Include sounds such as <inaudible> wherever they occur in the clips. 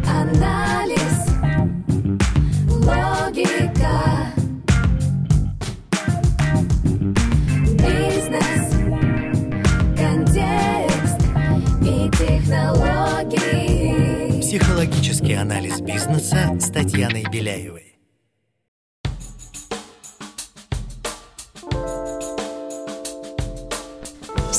Психоанализ, логика, бизнес, контекст и технологии. Психологический анализ бизнеса с Татьяной Беляевой.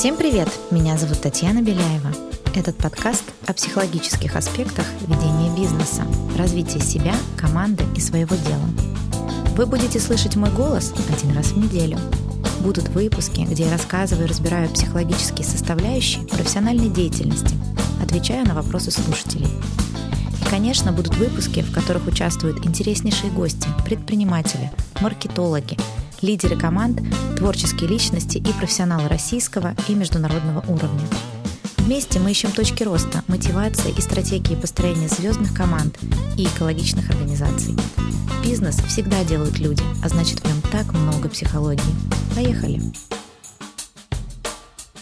Всем привет! Меня зовут Татьяна Беляева. Этот подкаст о психологических аспектах ведения бизнеса, развития себя, команды и своего дела. Вы будете слышать мой голос один раз в неделю. Будут выпуски, где я рассказываю и разбираю психологические составляющие профессиональной деятельности, отвечаю на вопросы слушателей. И, конечно, будут выпуски, в которых участвуют интереснейшие гости, предприниматели, маркетологи, лидеры команд, творческие личности и профессионалы российского и международного уровня. Вместе мы ищем точки роста, мотивации и стратегии построения звездных команд и экологичных организаций. Бизнес всегда делают люди, а значит в нем так много психологии. Поехали!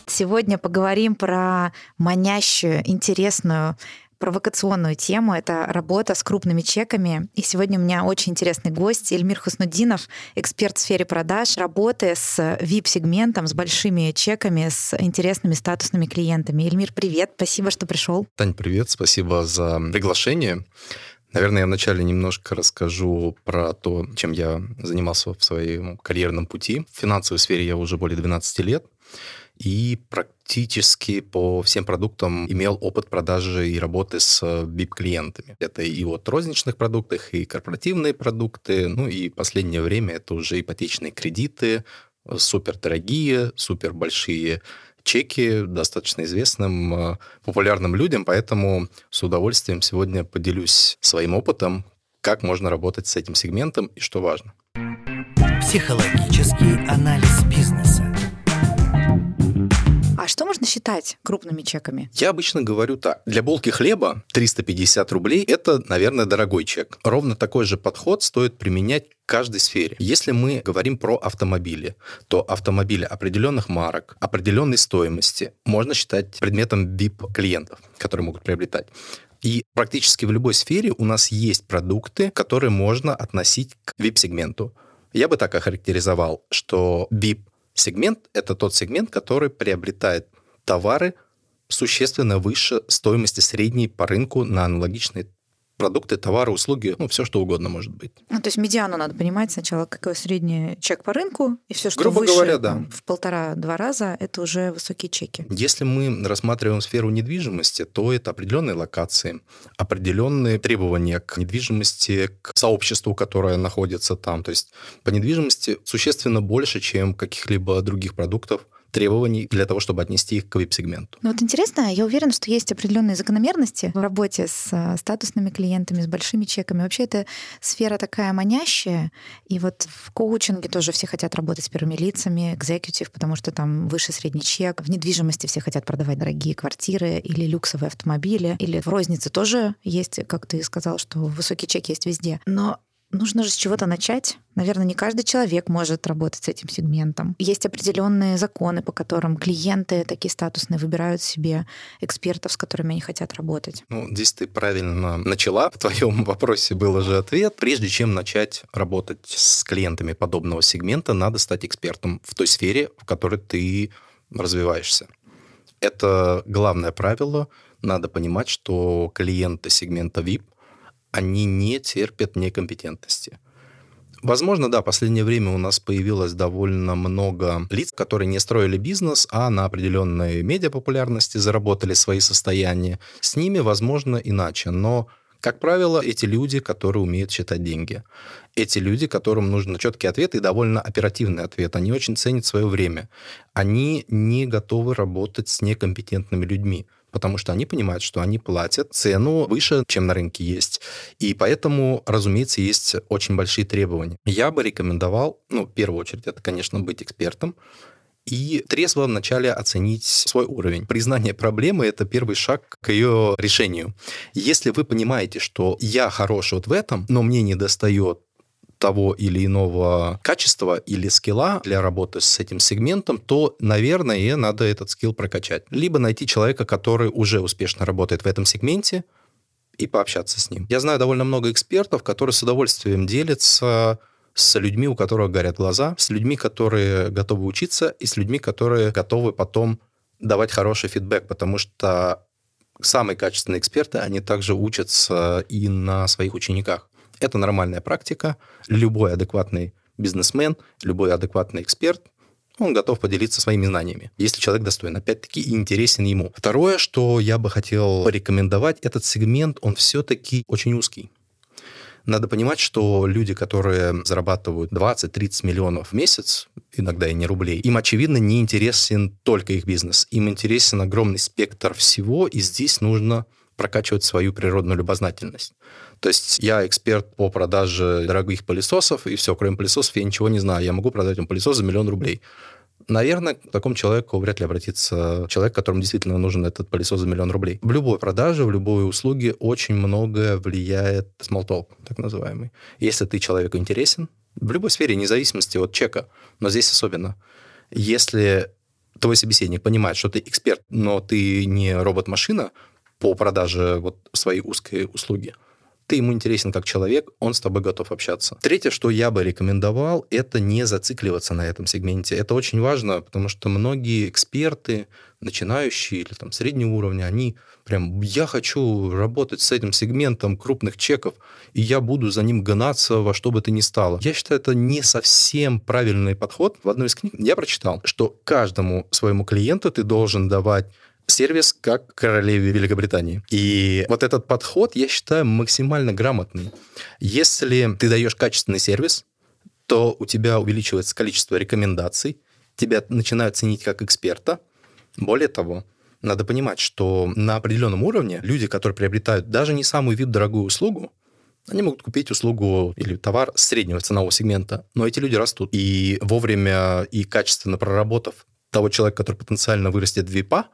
Сегодня поговорим про манящую, интересную провокационную тему. Это работа с крупными чеками. И сегодня у меня очень интересный гость Эльмир Хуснудинов, эксперт в сфере продаж, работы с VIP-сегментом, с большими чеками, с интересными статусными клиентами. Эльмир, привет, спасибо, что пришел. Тань, привет, спасибо за приглашение. Наверное, я вначале немножко расскажу про то, чем я занимался в своем карьерном пути. В финансовой сфере я уже более 12 лет и практически по всем продуктам имел опыт продажи и работы с VIP-клиентами. Это и от розничных продуктов, и корпоративные продукты, ну и последнее время это уже ипотечные кредиты, супер дорогие, супер большие чеки достаточно известным, э, популярным людям, поэтому с удовольствием сегодня поделюсь своим опытом, как можно работать с этим сегментом и что важно. Психологический анализ бизнеса. Считать крупными чеками? Я обычно говорю так. Для булки хлеба 350 рублей – это, наверное, дорогой чек. Ровно такой же подход стоит применять каждой сфере. Если мы говорим про автомобили, то автомобили определенных марок, определенной стоимости можно считать предметом VIP-клиентов, которые могут приобретать. И практически в любой сфере у нас есть продукты, которые можно относить к VIP-сегменту. Я бы так охарактеризовал, что VIP Сегмент – это тот сегмент, который приобретает товары существенно выше стоимости средней по рынку на аналогичные продукты, товары, услуги, ну, все что угодно может быть. Ну, то есть медиану надо понимать сначала, какой средний чек по рынку, и все, что Грубо выше говоря, да. в полтора-два раза, это уже высокие чеки. Если мы рассматриваем сферу недвижимости, то это определенные локации, определенные требования к недвижимости, к сообществу, которое находится там. То есть по недвижимости существенно больше, чем каких-либо других продуктов, требований для того, чтобы отнести их к VIP-сегменту. Ну вот интересно, я уверена, что есть определенные закономерности в работе с э, статусными клиентами, с большими чеками. Вообще эта сфера такая манящая, и вот в коучинге тоже все хотят работать с первыми лицами, экзекутив, потому что там выше средний чек. В недвижимости все хотят продавать дорогие квартиры или люксовые автомобили, или в рознице тоже есть, как ты сказал, что высокий чек есть везде. Но Нужно же с чего-то начать. Наверное, не каждый человек может работать с этим сегментом. Есть определенные законы, по которым клиенты такие статусные выбирают себе экспертов, с которыми они хотят работать. Ну, здесь ты правильно начала. В твоем вопросе был уже ответ. Прежде чем начать работать с клиентами подобного сегмента, надо стать экспертом в той сфере, в которой ты развиваешься. Это главное правило. Надо понимать, что клиенты сегмента VIP они не терпят некомпетентности. Возможно, да, в последнее время у нас появилось довольно много лиц, которые не строили бизнес, а на определенной медиапопулярности заработали свои состояния. С ними, возможно, иначе, но как правило, эти люди, которые умеют считать деньги. Эти люди, которым нужен четкий ответ и довольно оперативный ответ. Они очень ценят свое время. Они не готовы работать с некомпетентными людьми потому что они понимают, что они платят цену выше, чем на рынке есть. И поэтому, разумеется, есть очень большие требования. Я бы рекомендовал, ну, в первую очередь, это, конечно, быть экспертом, и трезво вначале оценить свой уровень. Признание проблемы – это первый шаг к ее решению. Если вы понимаете, что я хорош вот в этом, но мне не достает того или иного качества или скилла для работы с этим сегментом, то, наверное, надо этот скилл прокачать. Либо найти человека, который уже успешно работает в этом сегменте, и пообщаться с ним. Я знаю довольно много экспертов, которые с удовольствием делятся с людьми, у которых горят глаза, с людьми, которые готовы учиться, и с людьми, которые готовы потом давать хороший фидбэк, потому что самые качественные эксперты, они также учатся и на своих учениках. Это нормальная практика. Любой адекватный бизнесмен, любой адекватный эксперт, он готов поделиться своими знаниями, если человек достоин, опять-таки, и интересен ему. Второе, что я бы хотел порекомендовать, этот сегмент, он все-таки очень узкий. Надо понимать, что люди, которые зарабатывают 20-30 миллионов в месяц, иногда и не рублей, им, очевидно, не интересен только их бизнес. Им интересен огромный спектр всего, и здесь нужно прокачивать свою природную любознательность. То есть я эксперт по продаже дорогих пылесосов, и все, кроме пылесосов я ничего не знаю. Я могу продать вам пылесос за миллион рублей. Наверное, к такому человеку вряд ли обратится человек, которому действительно нужен этот пылесос за миллион рублей. В любой продаже, в любой услуге очень многое влияет small так называемый. Если ты человеку интересен, в любой сфере, независимости от чека, но здесь особенно, если твой собеседник понимает, что ты эксперт, но ты не робот-машина по продаже вот своей узкой услуги, ты ему интересен как человек, он с тобой готов общаться. Третье, что я бы рекомендовал, это не зацикливаться на этом сегменте. Это очень важно, потому что многие эксперты, начинающие или там среднего уровня, они прям, я хочу работать с этим сегментом крупных чеков, и я буду за ним гнаться во что бы то ни стало. Я считаю, это не совсем правильный подход. В одной из книг я прочитал, что каждому своему клиенту ты должен давать сервис как королеве Великобритании. И вот этот подход, я считаю, максимально грамотный. Если ты даешь качественный сервис, то у тебя увеличивается количество рекомендаций, тебя начинают ценить как эксперта. Более того, надо понимать, что на определенном уровне люди, которые приобретают даже не самую вид дорогую услугу, они могут купить услугу или товар среднего ценового сегмента, но эти люди растут. И вовремя и качественно проработав того человека, который потенциально вырастет в ВИПа,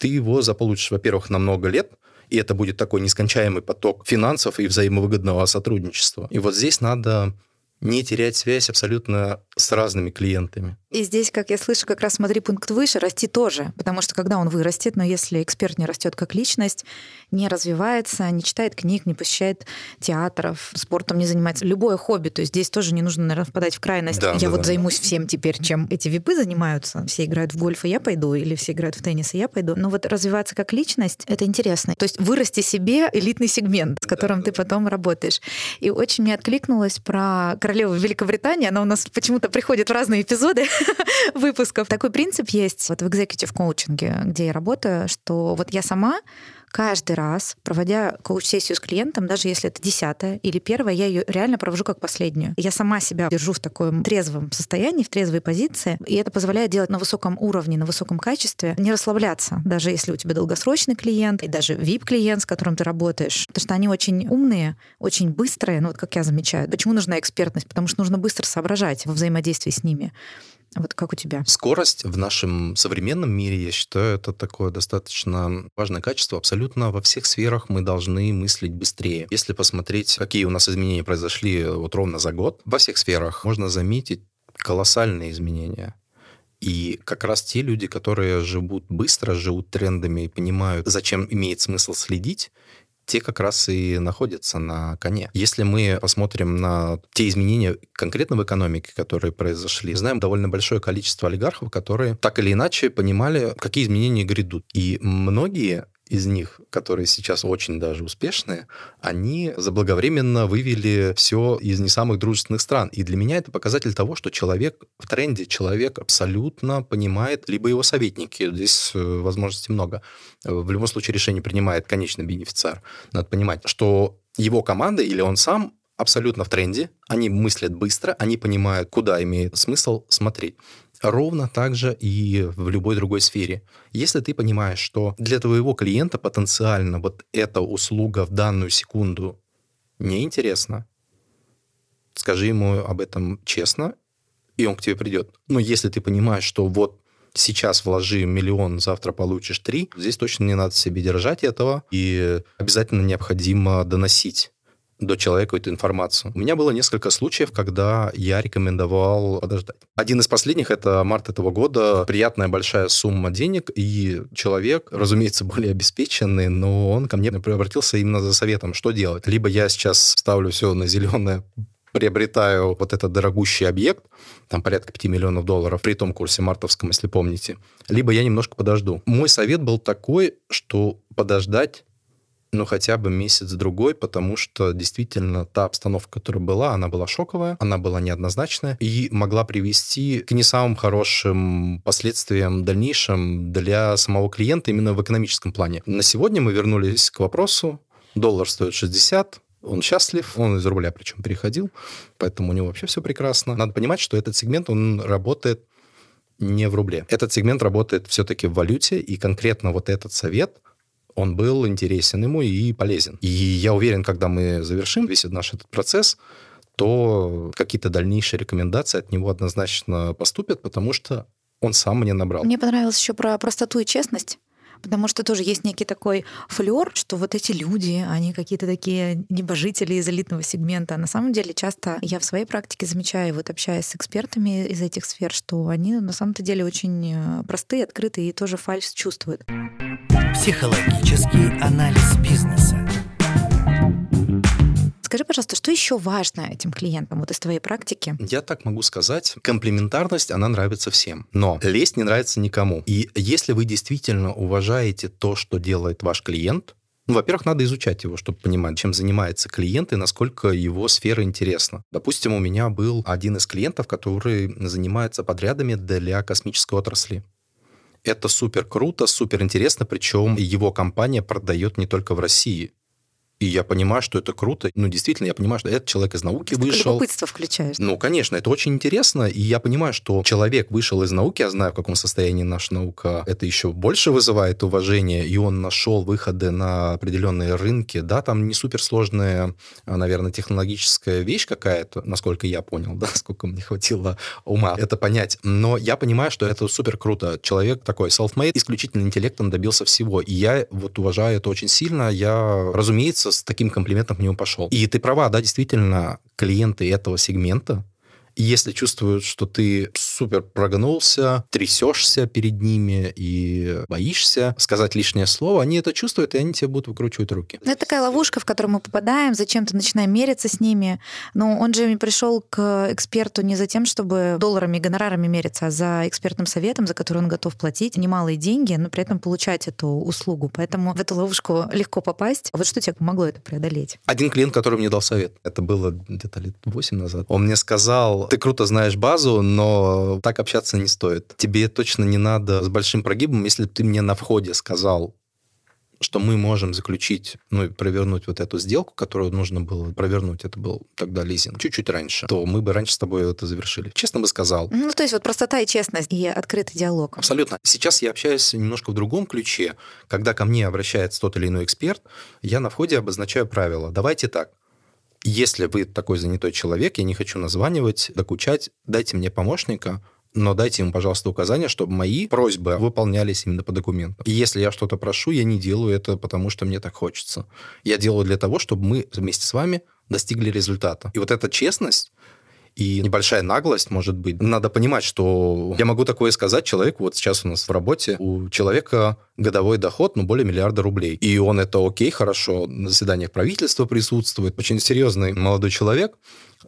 ты его заполучишь, во-первых, на много лет, и это будет такой нескончаемый поток финансов и взаимовыгодного сотрудничества. И вот здесь надо не терять связь абсолютно с разными клиентами. И здесь, как я слышу, как раз смотри пункт выше, расти тоже. Потому что когда он вырастет, но если эксперт не растет как личность, не развивается, не читает книг, не посещает театров, спортом не занимается, любое хобби, то есть здесь тоже не нужно, наверное, впадать в крайность. Да, я да, вот да. займусь всем теперь, чем эти випы занимаются. Все играют в гольф, и я пойду, или все играют в теннис, и я пойду. Но вот развиваться как личность, это интересно. То есть вырасти себе элитный сегмент, с которым да, ты потом работаешь. И очень мне откликнулось про королеву Великобритании. Она у нас почему-то приходит в разные эпизоды. <laughs> выпусков. Такой принцип есть вот в экзекутив коучинге, где я работаю, что вот я сама каждый раз, проводя коуч-сессию с клиентом, даже если это десятая или первая, я ее реально провожу как последнюю. Я сама себя держу в таком трезвом состоянии, в трезвой позиции, и это позволяет делать на высоком уровне, на высоком качестве, не расслабляться, даже если у тебя долгосрочный клиент и даже VIP-клиент, с которым ты работаешь, потому что они очень умные, очень быстрые, ну вот как я замечаю. Почему нужна экспертность? Потому что нужно быстро соображать во взаимодействии с ними. Вот как у тебя? Скорость в нашем современном мире, я считаю, это такое достаточно важное качество. Абсолютно во всех сферах мы должны мыслить быстрее. Если посмотреть, какие у нас изменения произошли вот ровно за год, во всех сферах можно заметить колоссальные изменения. И как раз те люди, которые живут быстро, живут трендами и понимают, зачем имеет смысл следить, те как раз и находятся на коне. Если мы посмотрим на те изменения конкретно в экономике, которые произошли, знаем довольно большое количество олигархов, которые так или иначе понимали, какие изменения грядут. И многие из них, которые сейчас очень даже успешные, они заблаговременно вывели все из не самых дружественных стран. И для меня это показатель того, что человек в тренде, человек абсолютно понимает, либо его советники, здесь э, возможностей много. В любом случае решение принимает конечный бенефициар. Надо понимать, что его команда или он сам абсолютно в тренде, они мыслят быстро, они понимают, куда имеет смысл смотреть. Ровно так же и в любой другой сфере. Если ты понимаешь, что для твоего клиента потенциально вот эта услуга в данную секунду неинтересна, скажи ему об этом честно, и он к тебе придет. Но если ты понимаешь, что вот сейчас вложи миллион, завтра получишь три, здесь точно не надо себе держать этого, и обязательно необходимо доносить до человека эту информацию. У меня было несколько случаев, когда я рекомендовал подождать. Один из последних — это март этого года. Приятная большая сумма денег, и человек, разумеется, <laughs> более обеспеченный, но он ко мне обратился именно за советом, что делать. Либо я сейчас ставлю все на зеленое, приобретаю вот этот дорогущий объект, там порядка 5 миллионов долларов, при том курсе мартовском, если помните, либо я немножко подожду. Мой совет был такой, что подождать ну, хотя бы месяц-другой, потому что действительно та обстановка, которая была, она была шоковая, она была неоднозначная и могла привести к не самым хорошим последствиям дальнейшим для самого клиента именно в экономическом плане. На сегодня мы вернулись к вопросу. Доллар стоит 60, он счастлив, он из рубля причем переходил, поэтому у него вообще все прекрасно. Надо понимать, что этот сегмент, он работает не в рубле. Этот сегмент работает все-таки в валюте, и конкретно вот этот совет – он был интересен ему и полезен. И я уверен, когда мы завершим весь наш этот процесс, то какие-то дальнейшие рекомендации от него однозначно поступят, потому что он сам мне набрал. Мне понравилось еще про простоту и честность. Потому что тоже есть некий такой флер, что вот эти люди, они какие-то такие небожители из элитного сегмента. На самом деле часто я в своей практике замечаю, вот общаясь с экспертами из этих сфер, что они на самом-то деле очень э, простые, открытые и тоже фальш чувствуют. Психологический анализ бизнеса. Скажи, пожалуйста, что еще важно этим клиентам вот из твоей практики? Я так могу сказать, комплементарность, она нравится всем, но лезть не нравится никому. И если вы действительно уважаете то, что делает ваш клиент, ну, во-первых, надо изучать его, чтобы понимать, чем занимается клиент и насколько его сфера интересна. Допустим, у меня был один из клиентов, который занимается подрядами для космической отрасли. Это супер круто, супер интересно, причем его компания продает не только в России. И я понимаю, что это круто. Ну, действительно, я понимаю, что этот человек из науки Ты вышел. любопытство включаешь. Ну, конечно, это очень интересно. И я понимаю, что человек вышел из науки, я знаю, в каком состоянии наша наука, это еще больше вызывает уважение, и он нашел выходы на определенные рынки. Да, там не суперсложная, а, наверное, технологическая вещь какая-то, насколько я понял, <laughs> да, сколько мне хватило ума это понять. Но я понимаю, что это супер круто. Человек такой self-made, исключительно интеллектом добился всего. И я вот уважаю это очень сильно. Я, разумеется, с таким комплиментом к нему пошел. И ты права, да, действительно, клиенты этого сегмента, если чувствуют, что ты супер прогнулся, трясешься перед ними и боишься сказать лишнее слово, они это чувствуют, и они тебе будут выкручивать руки. Ну, это такая ловушка, в которую мы попадаем, зачем-то начинаем мериться с ними. Но он же пришел к эксперту не за тем, чтобы долларами, гонорарами мериться, а за экспертным советом, за который он готов платить немалые деньги, но при этом получать эту услугу. Поэтому в эту ловушку легко попасть. Вот что тебе помогло это преодолеть? Один клиент, который мне дал совет, это было где-то лет 8 назад, он мне сказал, ты круто знаешь базу, но так общаться не стоит. Тебе точно не надо с большим прогибом, если ты мне на входе сказал, что мы можем заключить, ну и провернуть вот эту сделку, которую нужно было провернуть, это был тогда лизинг, чуть-чуть раньше, то мы бы раньше с тобой это завершили. Честно бы сказал. Ну, то есть вот простота и честность и открытый диалог. Абсолютно. Сейчас я общаюсь немножко в другом ключе. Когда ко мне обращается тот или иной эксперт, я на входе обозначаю правила. Давайте так. Если вы такой занятой человек, я не хочу названивать, докучать, дайте мне помощника, но дайте ему, пожалуйста, указания, чтобы мои просьбы выполнялись именно по документам. И если я что-то прошу, я не делаю это, потому что мне так хочется. Я делаю для того, чтобы мы вместе с вами достигли результата. И вот эта честность, и небольшая наглость, может быть. Надо понимать, что я могу такое сказать человеку, вот сейчас у нас в работе, у человека годовой доход, ну, более миллиарда рублей. И он это окей, хорошо, на заседаниях правительства присутствует, очень серьезный молодой человек,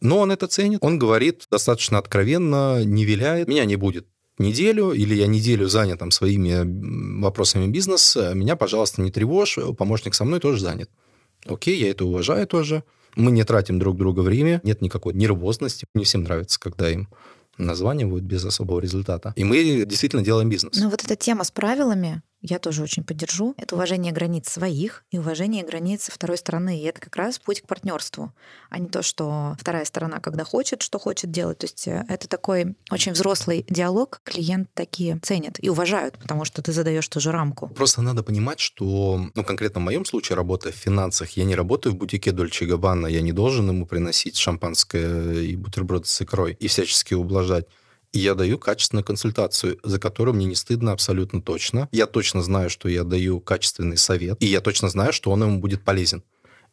но он это ценит, он говорит достаточно откровенно, не виляет, меня не будет неделю, или я неделю занят там своими вопросами бизнеса, меня, пожалуйста, не тревожь, помощник со мной тоже занят. Окей, я это уважаю тоже. Мы не тратим друг друга время, нет никакой нервозности. Не всем нравится, когда им названивают без особого результата. И мы действительно делаем бизнес. Ну вот эта тема с правилами, я тоже очень поддержу. Это уважение границ своих и уважение границ второй стороны. И это как раз путь к партнерству, а не то, что вторая сторона, когда хочет, что хочет делать. То есть э, это такой очень взрослый диалог. Клиент такие ценят и уважают, потому что ты задаешь тоже рамку. Просто надо понимать, что, ну, конкретно в моем случае, работая в финансах, я не работаю в бутике Дольче Габбана, я не должен ему приносить шампанское и бутерброд с икрой и всячески ублажать. Я даю качественную консультацию, за которую мне не стыдно абсолютно точно. Я точно знаю, что я даю качественный совет, и я точно знаю, что он ему будет полезен.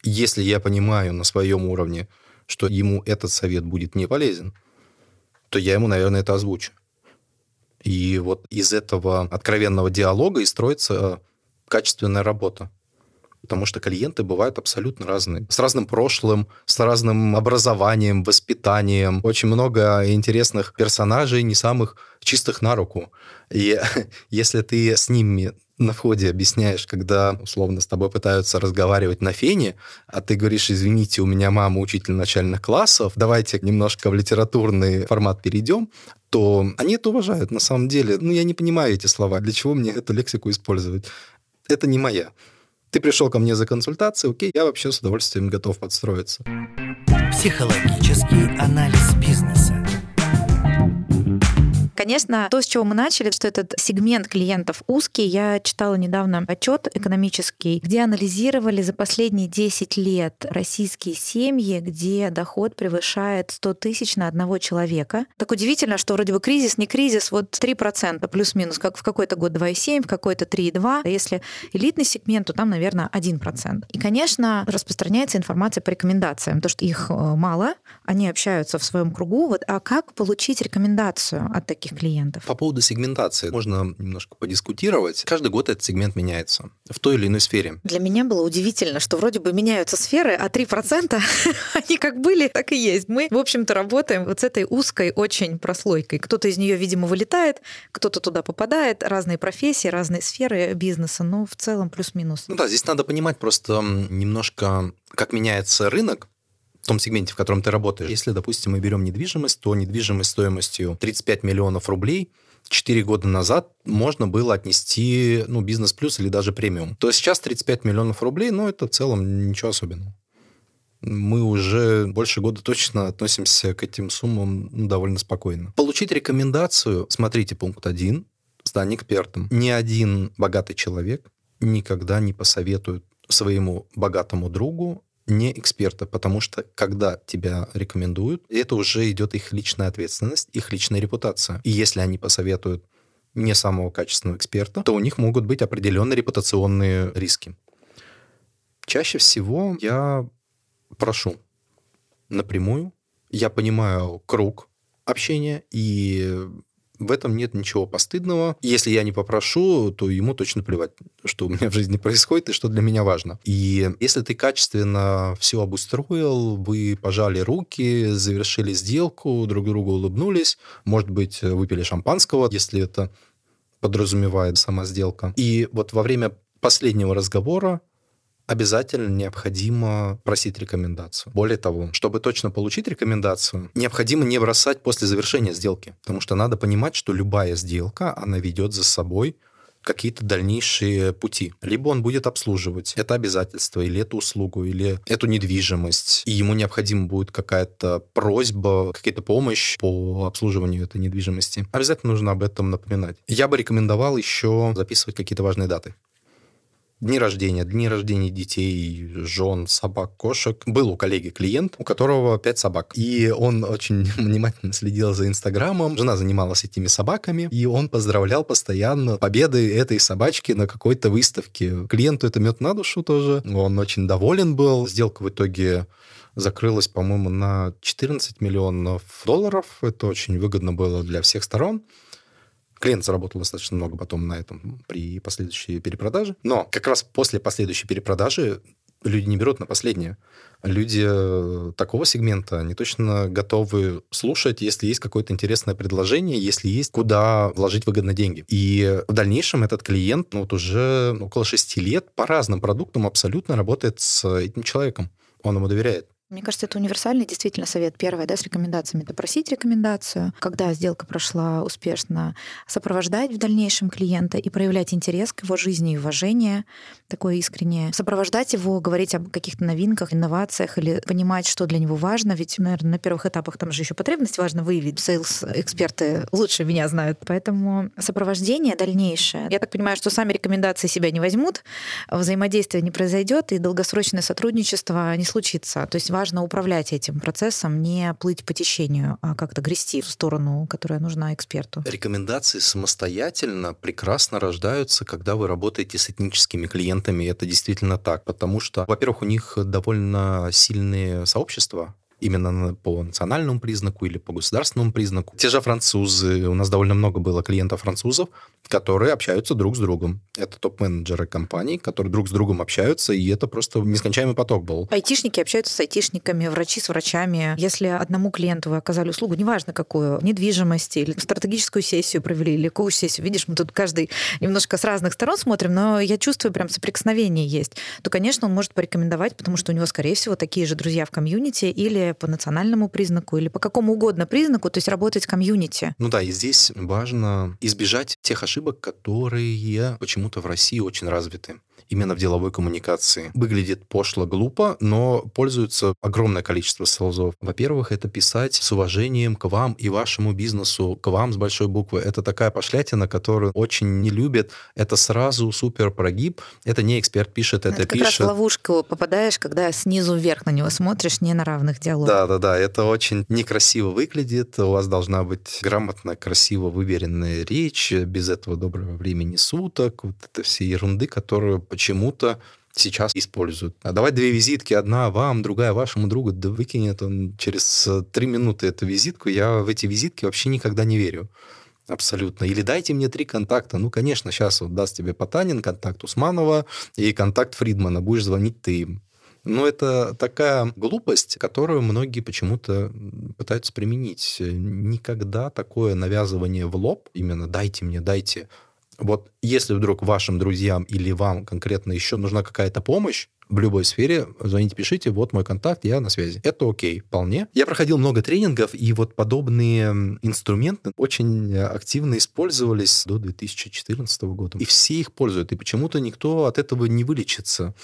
Если я понимаю на своем уровне, что ему этот совет будет не полезен, то я ему, наверное, это озвучу. И вот из этого откровенного диалога и строится качественная работа. Потому что клиенты бывают абсолютно разные. С разным прошлым, с разным образованием, воспитанием. Очень много интересных персонажей, не самых чистых на руку. И <laughs> если ты с ними на входе объясняешь, когда, условно, с тобой пытаются разговаривать на фене, а ты говоришь, извините, у меня мама учитель начальных классов, давайте немножко в литературный формат перейдем, то они это уважают на самом деле. Ну, я не понимаю эти слова. Для чего мне эту лексику использовать? Это не моя. Ты пришел ко мне за консультацией, окей, я вообще с удовольствием готов подстроиться. Психологический анализ бизнеса. Конечно, то, с чего мы начали, что этот сегмент клиентов узкий, я читала недавно отчет экономический, где анализировали за последние 10 лет российские семьи, где доход превышает 100 тысяч на одного человека. Так удивительно, что вроде бы кризис, не кризис, вот 3% плюс-минус, как в какой-то год 2,7, в какой-то 3,2. А если элитный сегмент, то там, наверное, 1%. И, конечно, распространяется информация по рекомендациям, то, что их э, мало, они общаются в своем кругу. Вот, а как получить рекомендацию от таких клиентов? По поводу сегментации можно немножко подискутировать. Каждый год этот сегмент меняется в той или иной сфере. Для меня было удивительно, что вроде бы меняются сферы, а 3% <laughs> они как были, так и есть. Мы, в общем-то, работаем вот с этой узкой очень прослойкой. Кто-то из нее, видимо, вылетает, кто-то туда попадает, разные профессии, разные сферы бизнеса, но в целом плюс-минус. Ну да, здесь надо понимать просто немножко, как меняется рынок, в том сегменте, в котором ты работаешь. Если, допустим, мы берем недвижимость, то недвижимость стоимостью 35 миллионов рублей 4 года назад можно было отнести ну, бизнес плюс или даже премиум. То сейчас 35 миллионов рублей, ну, это в целом ничего особенного. Мы уже больше года точно относимся к этим суммам ну, довольно спокойно. Получить рекомендацию, смотрите пункт 1, стань экспертом. Ни один богатый человек никогда не посоветует своему богатому другу не эксперта, потому что когда тебя рекомендуют, это уже идет их личная ответственность, их личная репутация. И если они посоветуют не самого качественного эксперта, то у них могут быть определенные репутационные риски. Чаще всего я прошу напрямую, я понимаю круг общения, и в этом нет ничего постыдного. Если я не попрошу, то ему точно плевать, что у меня в жизни происходит и что для меня важно. И если ты качественно все обустроил, вы пожали руки, завершили сделку, друг другу улыбнулись, может быть, выпили шампанского, если это подразумевает сама сделка. И вот во время последнего разговора обязательно необходимо просить рекомендацию. Более того, чтобы точно получить рекомендацию, необходимо не бросать после завершения сделки, потому что надо понимать, что любая сделка, она ведет за собой какие-то дальнейшие пути. Либо он будет обслуживать это обязательство, или эту услугу, или эту недвижимость, и ему необходима будет какая-то просьба, какая-то помощь по обслуживанию этой недвижимости. Обязательно нужно об этом напоминать. Я бы рекомендовал еще записывать какие-то важные даты дни рождения, дни рождения детей, жен, собак, кошек. Был у коллеги клиент, у которого пять собак. И он очень <laughs> внимательно следил за Инстаграмом. Жена занималась этими собаками, и он поздравлял постоянно победы этой собачки на какой-то выставке. Клиенту это мед на душу тоже. Он очень доволен был. Сделка в итоге закрылась, по-моему, на 14 миллионов долларов. Это очень выгодно было для всех сторон. Клиент заработал достаточно много потом на этом при последующей перепродаже. Но как раз после последующей перепродажи люди не берут на последнее. Люди э, такого сегмента, они точно готовы слушать, если есть какое-то интересное предложение, если есть куда вложить выгодно деньги. И в дальнейшем этот клиент ну, вот уже около шести лет по разным продуктам абсолютно работает с этим человеком. Он ему доверяет. Мне кажется, это универсальный действительно совет. Первое, да, с рекомендациями. Это просить рекомендацию, когда сделка прошла успешно, сопровождать в дальнейшем клиента и проявлять интерес к его жизни и уважение такое искреннее. Сопровождать его, говорить об каких-то новинках, инновациях или понимать, что для него важно. Ведь, наверное, на первых этапах там же еще потребность важно выявить. Сейлс-эксперты лучше меня знают. Поэтому сопровождение дальнейшее. Я так понимаю, что сами рекомендации себя не возьмут, взаимодействие не произойдет, и долгосрочное сотрудничество не случится. То есть важно управлять этим процессом, не плыть по течению, а как-то грести в сторону, которая нужна эксперту. Рекомендации самостоятельно прекрасно рождаются, когда вы работаете с этническими клиентами. Это действительно так, потому что, во-первых, у них довольно сильные сообщества, именно по национальному признаку или по государственному признаку. Те же французы, у нас довольно много было клиентов французов, которые общаются друг с другом. Это топ-менеджеры компаний, которые друг с другом общаются, и это просто нескончаемый поток был. Айтишники общаются с айтишниками, врачи с врачами. Если одному клиенту вы оказали услугу, неважно какую, недвижимость или стратегическую сессию провели, или коуч-сессию, видишь, мы тут каждый немножко с разных сторон смотрим, но я чувствую, прям соприкосновение есть, то, конечно, он может порекомендовать, потому что у него, скорее всего, такие же друзья в комьюнити или по национальному признаку, или по какому угодно признаку, то есть работать в комьюнити. Ну да, и здесь важно избежать тех ошибок, которые почему-то в России очень развиты именно в деловой коммуникации. Выглядит пошло, глупо, но пользуется огромное количество селзов. Во-первых, это писать с уважением к вам и вашему бизнесу, к вам с большой буквы. Это такая пошлятина, которую очень не любят. Это сразу супер прогиб. Это не эксперт пишет, это, это как пишет. раз в ловушку попадаешь, когда снизу вверх на него смотришь, не на равных диалогах. Да, да, да. Это очень некрасиво выглядит. У вас должна быть грамотно, красиво выверенная речь, без этого доброго времени суток. Вот это все ерунды, которую почему-то сейчас используют. А давай две визитки, одна вам, другая вашему другу, да выкинет он через э, три минуты эту визитку. Я в эти визитки вообще никогда не верю. Абсолютно. Или дайте мне три контакта. Ну, конечно, сейчас вот даст тебе Потанин, контакт Усманова и контакт Фридмана. Будешь звонить ты им. Но это такая глупость, которую многие почему-то пытаются применить. Никогда такое навязывание в лоб, именно дайте мне, дайте, вот если вдруг вашим друзьям или вам конкретно еще нужна какая-то помощь, в любой сфере, звоните, пишите, вот мой контакт, я на связи. Это окей, вполне. Я проходил много тренингов, и вот подобные инструменты очень активно использовались до 2014 года. И все их пользуют, и почему-то никто от этого не вылечится.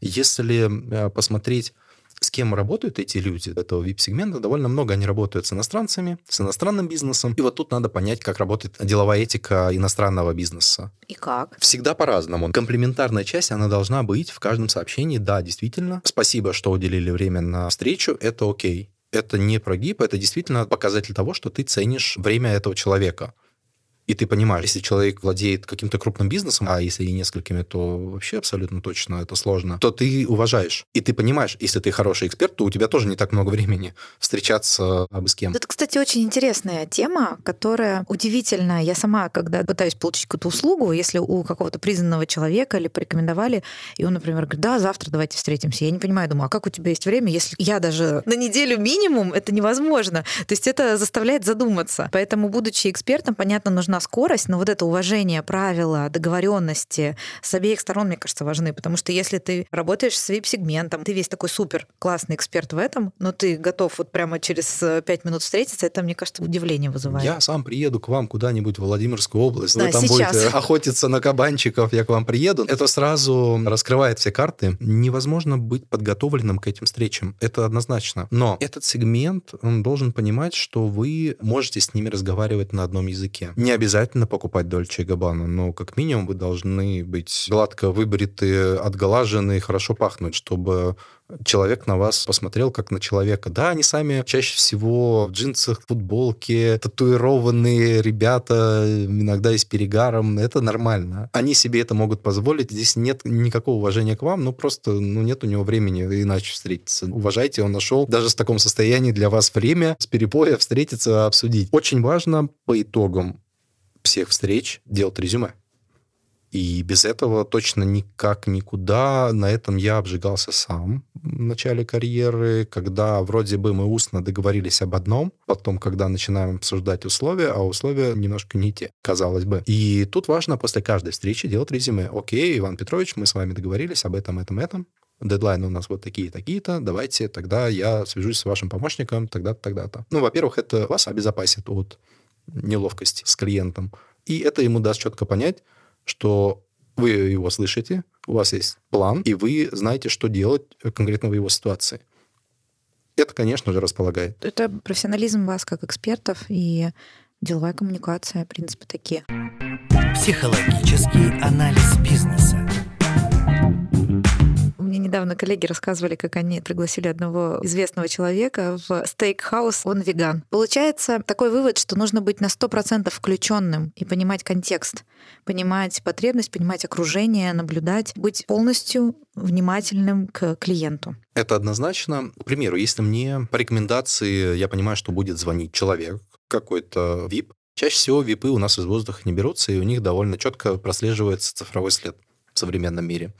Если э, посмотреть с кем работают эти люди этого VIP-сегмента, довольно много они работают с иностранцами, с иностранным бизнесом. И вот тут надо понять, как работает деловая этика иностранного бизнеса. И как? Всегда по-разному. Комплементарная часть, она должна быть в каждом сообщении. Да, действительно. Спасибо, что уделили время на встречу. Это окей. Это не прогиб, это действительно показатель того, что ты ценишь время этого человека и ты понимаешь, если человек владеет каким-то крупным бизнесом, а если и несколькими, то вообще абсолютно точно это сложно, то ты уважаешь. И ты понимаешь, если ты хороший эксперт, то у тебя тоже не так много времени встречаться абы с кем. Это, кстати, очень интересная тема, которая удивительная. Я сама, когда пытаюсь получить какую-то услугу, если у какого-то признанного человека или порекомендовали, и он, например, говорит, да, завтра давайте встретимся. Я не понимаю, думаю, а как у тебя есть время, если я даже на неделю минимум, это невозможно. То есть это заставляет задуматься. Поэтому, будучи экспертом, понятно, нужна нужна скорость, но вот это уважение, правила, договоренности с обеих сторон, мне кажется, важны. Потому что если ты работаешь с VIP-сегментом, ты весь такой супер классный эксперт в этом, но ты готов вот прямо через э, пять минут встретиться, это, мне кажется, удивление вызывает. Я сам приеду к вам куда-нибудь в Владимирскую область, да, вы там сейчас. будете охотиться на кабанчиков, я к вам приеду. Это сразу раскрывает все карты. Невозможно быть подготовленным к этим встречам. Это однозначно. Но этот сегмент, он должен понимать, что вы можете с ними разговаривать на одном языке. Не обязательно обязательно покупать Дольче и но как минимум вы должны быть гладко выбриты, отглажены, хорошо пахнуть, чтобы человек на вас посмотрел как на человека. Да, они сами чаще всего в джинсах, футболке, татуированные ребята, иногда и с перегаром. Это нормально. Они себе это могут позволить. Здесь нет никакого уважения к вам, ну просто ну, нет у него времени иначе встретиться. Уважайте, он нашел даже в таком состоянии для вас время с перепоя встретиться, обсудить. Очень важно по итогам всех встреч делать резюме. И без этого точно никак никуда. На этом я обжигался сам в начале карьеры, когда вроде бы мы устно договорились об одном, потом, когда начинаем обсуждать условия, а условия немножко не те, казалось бы. И тут важно после каждой встречи делать резюме. Окей, Иван Петрович, мы с вами договорились об этом, этом, этом. Дедлайны у нас вот такие, такие-то. Давайте тогда я свяжусь с вашим помощником тогда-то, тогда-то. Ну, во-первых, это вас обезопасит от неловкости с клиентом. И это ему даст четко понять, что вы его слышите, у вас есть план, и вы знаете, что делать конкретно в его ситуации. Это, конечно же, располагает. Это профессионализм вас как экспертов и деловая коммуникация, в принципе, такие. Психологический анализ бизнеса. Недавно коллеги рассказывали, как они пригласили одного известного человека в стейкхаус, он веган. Получается такой вывод, что нужно быть на 100% включенным и понимать контекст, понимать потребность, понимать окружение, наблюдать, быть полностью внимательным к клиенту. Это однозначно. К примеру, если мне по рекомендации я понимаю, что будет звонить человек, какой-то VIP, чаще всего випы у нас из воздуха не берутся, и у них довольно четко прослеживается цифровой след в современном мире.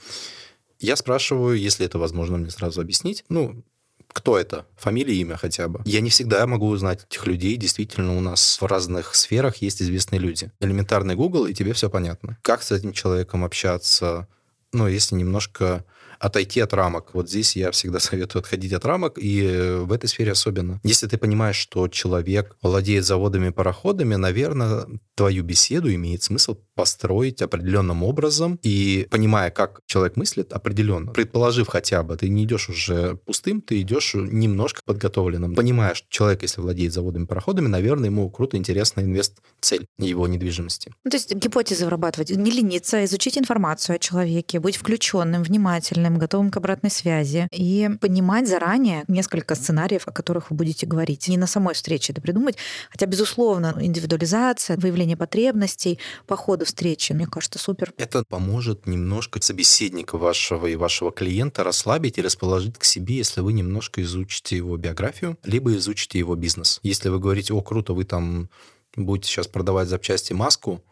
Я спрашиваю, если это возможно мне сразу объяснить, ну, кто это, фамилия, имя хотя бы. Я не всегда могу узнать этих людей. Действительно, у нас в разных сферах есть известные люди. Элементарный Google, и тебе все понятно. Как с этим человеком общаться? Ну, если немножко отойти от рамок. Вот здесь я всегда <laughs> советую отходить от рамок, и э, в этой сфере особенно. Если ты понимаешь, что человек владеет заводами, пароходами, наверное, твою беседу имеет смысл построить определенным образом и понимая, как человек мыслит, определенно. Предположив хотя бы, ты не идешь уже пустым, ты идешь немножко подготовленным. Понимая, что человек, если владеет заводами, пароходами, наверное, ему круто, интересна инвест-цель его недвижимости. Ну, то есть гипотезы вырабатывать, не лениться, изучить информацию о человеке, быть включенным, внимательным, готовым к обратной связи и понимать заранее несколько сценариев, о которых вы будете говорить. Не на самой встрече это придумать, хотя, безусловно, индивидуализация, выявление потребностей по ходу встречи. Мне кажется, супер. Это поможет немножко собеседника вашего и вашего клиента расслабить и расположить к себе, если вы немножко изучите его биографию, либо изучите его бизнес. Если вы говорите, о, круто, вы там будете сейчас продавать запчасти маску,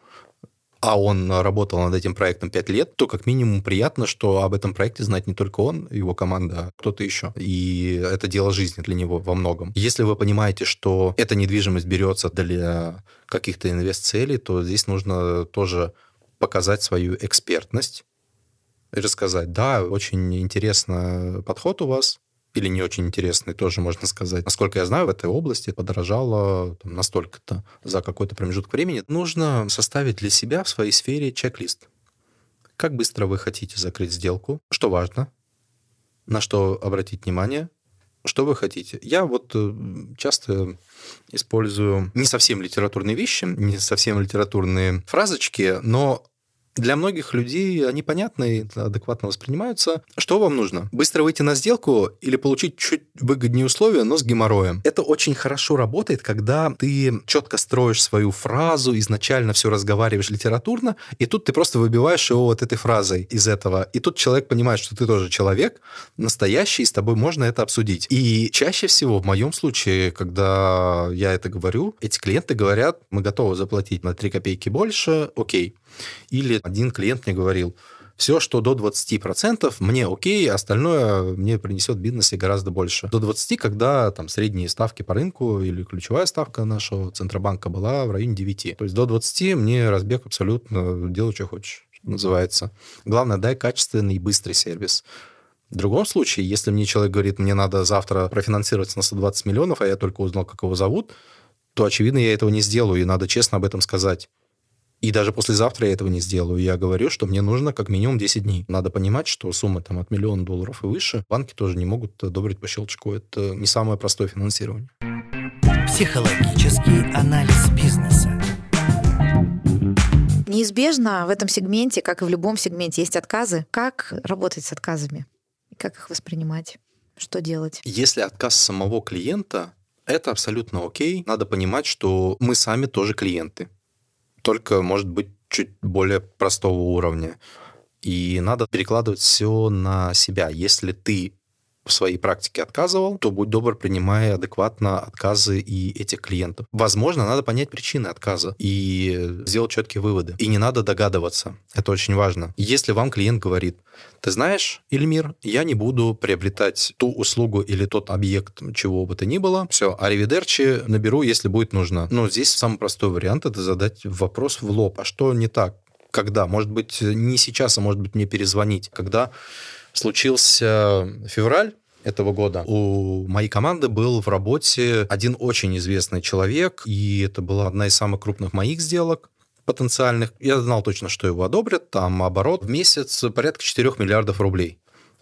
а он работал над этим проектом 5 лет, то как минимум приятно, что об этом проекте знает не только он, его команда, а кто-то еще. И это дело жизни для него во многом. Если вы понимаете, что эта недвижимость берется для каких-то инвест-целей, то здесь нужно тоже показать свою экспертность и рассказать, да, очень интересный подход у вас, или не очень интересный, тоже можно сказать. Насколько я знаю, в этой области подорожало там, настолько-то за какой-то промежуток времени. Нужно составить для себя в своей сфере чек-лист. Как быстро вы хотите закрыть сделку, что важно, на что обратить внимание, что вы хотите. Я вот э, часто использую не совсем литературные вещи, не совсем литературные фразочки, но для многих людей они понятны адекватно воспринимаются. Что вам нужно? Быстро выйти на сделку или получить чуть выгоднее условия, но с геморроем? Это очень хорошо работает, когда ты четко строишь свою фразу, изначально все разговариваешь литературно, и тут ты просто выбиваешь его вот этой фразой из этого. И тут человек понимает, что ты тоже человек настоящий, и с тобой можно это обсудить. И чаще всего, в моем случае, когда я это говорю, эти клиенты говорят, мы готовы заплатить на 3 копейки больше, окей. Или один клиент мне говорил, все, что до 20%, мне окей, остальное мне принесет в бизнесе гораздо больше. До 20, когда там средние ставки по рынку или ключевая ставка нашего Центробанка была в районе 9. То есть до 20 мне разбег абсолютно делай, что хочешь, называется. Главное, дай качественный и быстрый сервис. В другом случае, если мне человек говорит, мне надо завтра профинансироваться на 120 миллионов, а я только узнал, как его зовут, то, очевидно, я этого не сделаю, и надо честно об этом сказать. И даже послезавтра я этого не сделаю. Я говорю, что мне нужно как минимум 10 дней. Надо понимать, что суммы там от миллиона долларов и выше банки тоже не могут одобрить по щелчку. Это не самое простое финансирование. Психологический анализ бизнеса. Неизбежно в этом сегменте, как и в любом сегменте, есть отказы. Как работать с отказами? Как их воспринимать? Что делать? Если отказ самого клиента, это абсолютно окей. Надо понимать, что мы сами тоже клиенты только, может быть, чуть более простого уровня. И надо перекладывать все на себя. Если ты в своей практике отказывал, то будь добр, принимай адекватно отказы и этих клиентов. Возможно, надо понять причины отказа и сделать четкие выводы. И не надо догадываться. Это очень важно. Если вам клиент говорит, ты знаешь, Ильмир, я не буду приобретать ту услугу или тот объект, чего бы то ни было. Все, аривидерчи наберу, если будет нужно. Но здесь самый простой вариант — это задать вопрос в лоб. А что не так? Когда? Может быть, не сейчас, а может быть, мне перезвонить. Когда случился февраль этого года. У моей команды был в работе один очень известный человек, и это была одна из самых крупных моих сделок потенциальных. Я знал точно, что его одобрят. Там оборот в месяц порядка 4 миллиардов рублей.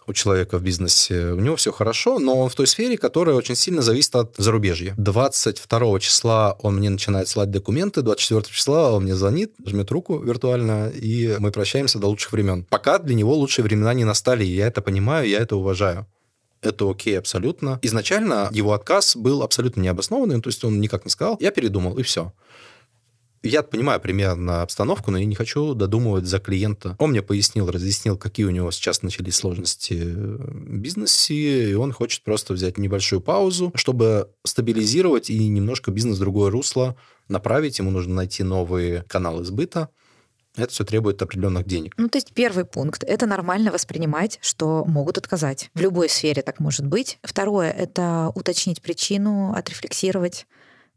У человека в бизнесе, у него все хорошо, но он в той сфере, которая очень сильно зависит от зарубежья. 22 числа он мне начинает слать документы, 24 числа он мне звонит, жмет руку виртуально, и мы прощаемся до лучших времен. Пока для него лучшие времена не настали, и я это понимаю, я это уважаю это окей абсолютно. Изначально его отказ был абсолютно необоснованный, то есть он никак не сказал, я передумал, и все. Я понимаю примерно обстановку, но я не хочу додумывать за клиента. Он мне пояснил, разъяснил, какие у него сейчас начались сложности в бизнесе, и он хочет просто взять небольшую паузу, чтобы стабилизировать и немножко бизнес в другое русло направить. Ему нужно найти новые каналы сбыта. Это все требует определенных денег. Ну, то есть первый пункт — это нормально воспринимать, что могут отказать. В любой сфере так может быть. Второе — это уточнить причину, отрефлексировать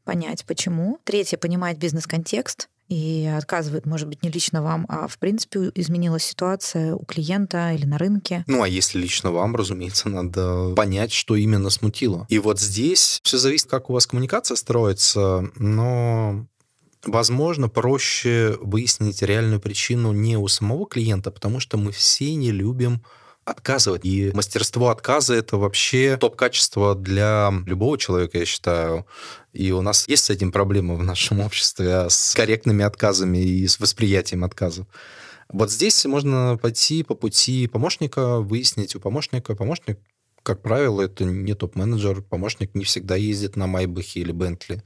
понять, почему. Третье, понимать бизнес-контекст, и отказывает, может быть, не лично вам, а в принципе изменилась ситуация у клиента или на рынке. Ну, а если лично вам, разумеется, надо понять, что именно смутило. И вот здесь все зависит, как у вас коммуникация строится, но Возможно, проще выяснить реальную причину не у самого клиента, потому что мы все не любим отказывать. И мастерство отказа — это вообще топ-качество для любого человека, я считаю. И у нас есть с этим проблемы в нашем <laughs> обществе, а с корректными отказами и с восприятием отказов. Вот здесь можно пойти по пути помощника, выяснить у помощника. Помощник, как правило, это не топ-менеджер. Помощник не всегда ездит на Майбахе или Бентли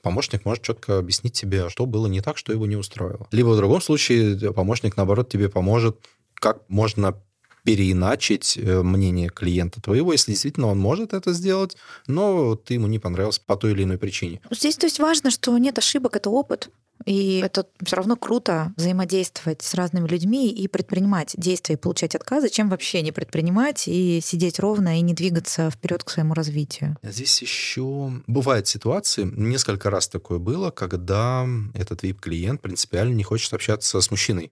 помощник может четко объяснить тебе, что было не так, что его не устроило. Либо в другом случае помощник, наоборот, тебе поможет, как можно переиначить э, мнение клиента твоего, если действительно он может это сделать, но ты ему не понравился по той или иной причине. Здесь то есть важно, что нет ошибок, это опыт. И это все равно круто взаимодействовать с разными людьми и предпринимать действия и получать отказы, чем вообще не предпринимать и сидеть ровно и не двигаться вперед к своему развитию. Здесь еще бывают ситуации, несколько раз такое было, когда этот VIP-клиент принципиально не хочет общаться с мужчиной.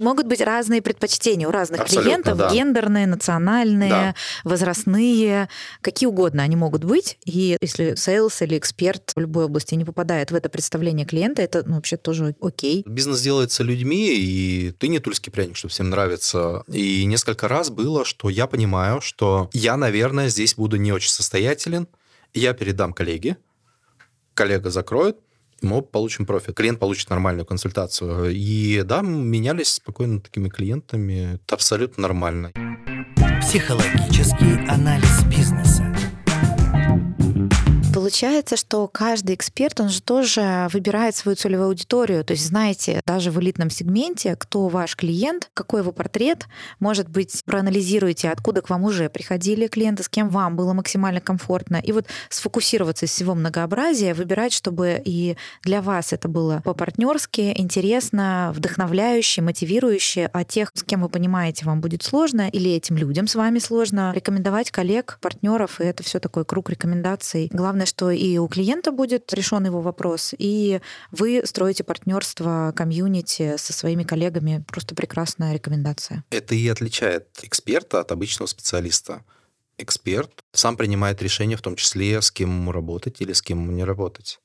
Могут быть разные предпочтения у разных Абсолютно, клиентов, да. гендерные, национальные, да. возрастные, какие угодно они могут быть. И если sales или эксперт в любой области не попадает в это представление клиента, это ну, вообще тоже окей. Бизнес делается людьми, и ты не тульский пряник, что всем нравится. И несколько раз было, что я понимаю, что я, наверное, здесь буду не очень состоятелен, я передам коллеге, коллега закроет, мы получим профит. Клиент получит нормальную консультацию. И да, менялись спокойно такими клиентами. Это абсолютно нормально. Психологический анализ бизнеса. Получается, что каждый эксперт, он же тоже выбирает свою целевую аудиторию. То есть знаете, даже в элитном сегменте, кто ваш клиент, какой его портрет, может быть, проанализируйте, откуда к вам уже приходили клиенты, с кем вам было максимально комфортно. И вот сфокусироваться из всего многообразия, выбирать, чтобы и для вас это было по-партнерски, интересно, вдохновляюще, мотивирующе, а тех, с кем вы понимаете, вам будет сложно, или этим людям с вами сложно, рекомендовать коллег, партнеров, и это все такой круг рекомендаций. Главное Главное, что и у клиента будет решен его вопрос, и вы строите партнерство, комьюнити со своими коллегами. Просто прекрасная рекомендация. Это и отличает эксперта от обычного специалиста. Эксперт сам принимает решение, в том числе, с кем ему работать или с кем ему не работать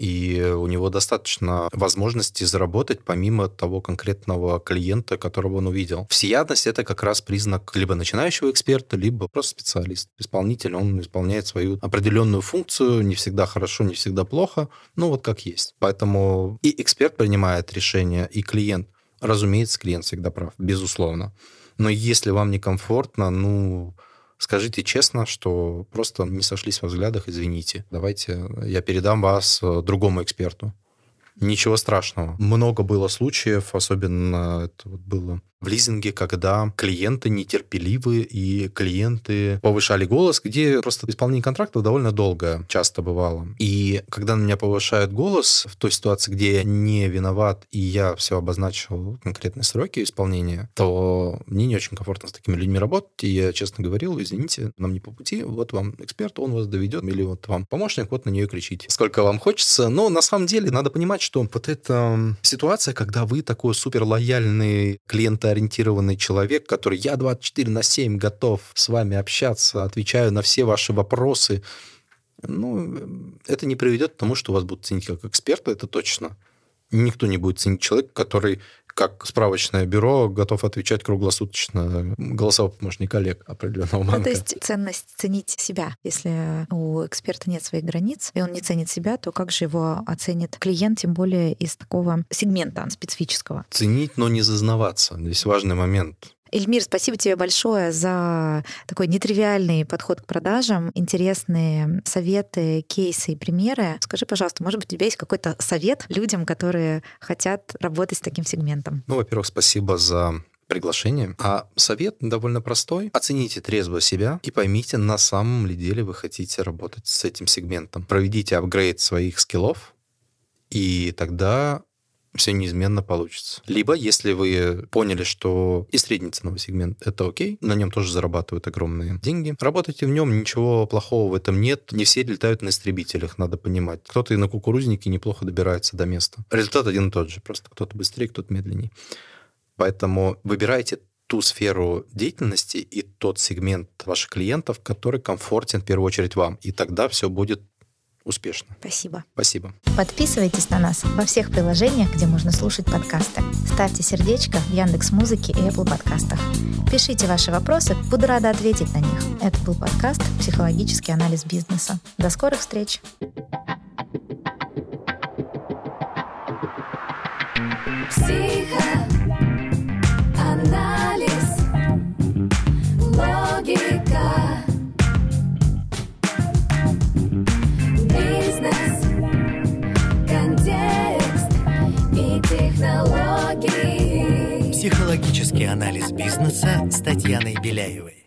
и у него достаточно возможностей заработать помимо того конкретного клиента, которого он увидел. Всеядность — это как раз признак либо начинающего эксперта, либо просто специалист. Исполнитель, он исполняет свою определенную функцию, не всегда хорошо, не всегда плохо, ну вот как есть. Поэтому и эксперт принимает решение, и клиент. Разумеется, клиент всегда прав, безусловно. Но если вам некомфортно, ну, Скажите честно, что просто не сошлись во взглядах, извините. Давайте я передам вас э, другому эксперту. Ничего страшного. Много было случаев, особенно это вот было в лизинге, когда клиенты нетерпеливы и клиенты повышали голос, где просто исполнение контрактов довольно долго часто бывало. И когда на меня повышают голос в той ситуации, где я не виноват, и я все обозначил конкретные сроки исполнения, то мне не очень комфортно с такими людьми работать. И я честно говорил, извините, нам не по пути, вот вам эксперт, он вас доведет, или вот вам помощник, вот на нее кричите. Сколько вам хочется. Но на самом деле надо понимать, что вот эта ситуация, когда вы такой супер лояльный клиент ориентированный человек, который я 24 на 7 готов с вами общаться, отвечаю на все ваши вопросы, ну, это не приведет к тому, что вас будут ценить как эксперта, это точно. Никто не будет ценить человека, который как справочное бюро, готов отвечать круглосуточно голосовой помощник коллег определенного банка. Ну, то есть ценность ценить себя. Если у эксперта нет своих границ, и он не ценит себя, то как же его оценит клиент, тем более из такого сегмента специфического? Ценить, но не зазнаваться. Здесь важный момент. Эльмир, спасибо тебе большое за такой нетривиальный подход к продажам, интересные советы, кейсы и примеры. Скажи, пожалуйста, может быть, у тебя есть какой-то совет людям, которые хотят работать с таким сегментом? Ну, во-первых, спасибо за приглашение. А совет довольно простой. Оцените трезво себя и поймите, на самом ли деле вы хотите работать с этим сегментом. Проведите апгрейд своих скиллов, и тогда все неизменно получится. Либо, если вы поняли, что и средний ценовый сегмент — это окей, на нем тоже зарабатывают огромные деньги, работайте в нем, ничего плохого в этом нет. Не все летают на истребителях, надо понимать. Кто-то и на кукурузнике неплохо добирается до места. Результат один и тот же, просто кто-то быстрее, кто-то медленнее. Поэтому выбирайте ту сферу деятельности и тот сегмент ваших клиентов, который комфортен в первую очередь вам. И тогда все будет успешно. Спасибо. Спасибо. Подписывайтесь на нас во всех приложениях, где можно слушать подкасты. Ставьте сердечко в Яндекс Музыке и Apple подкастах. Пишите ваши вопросы, буду рада ответить на них. Это был подкаст «Психологический анализ бизнеса». До скорых встреч! Психоанализ, логика, и технологии. Психологический анализ бизнеса с Татьяной Беляевой.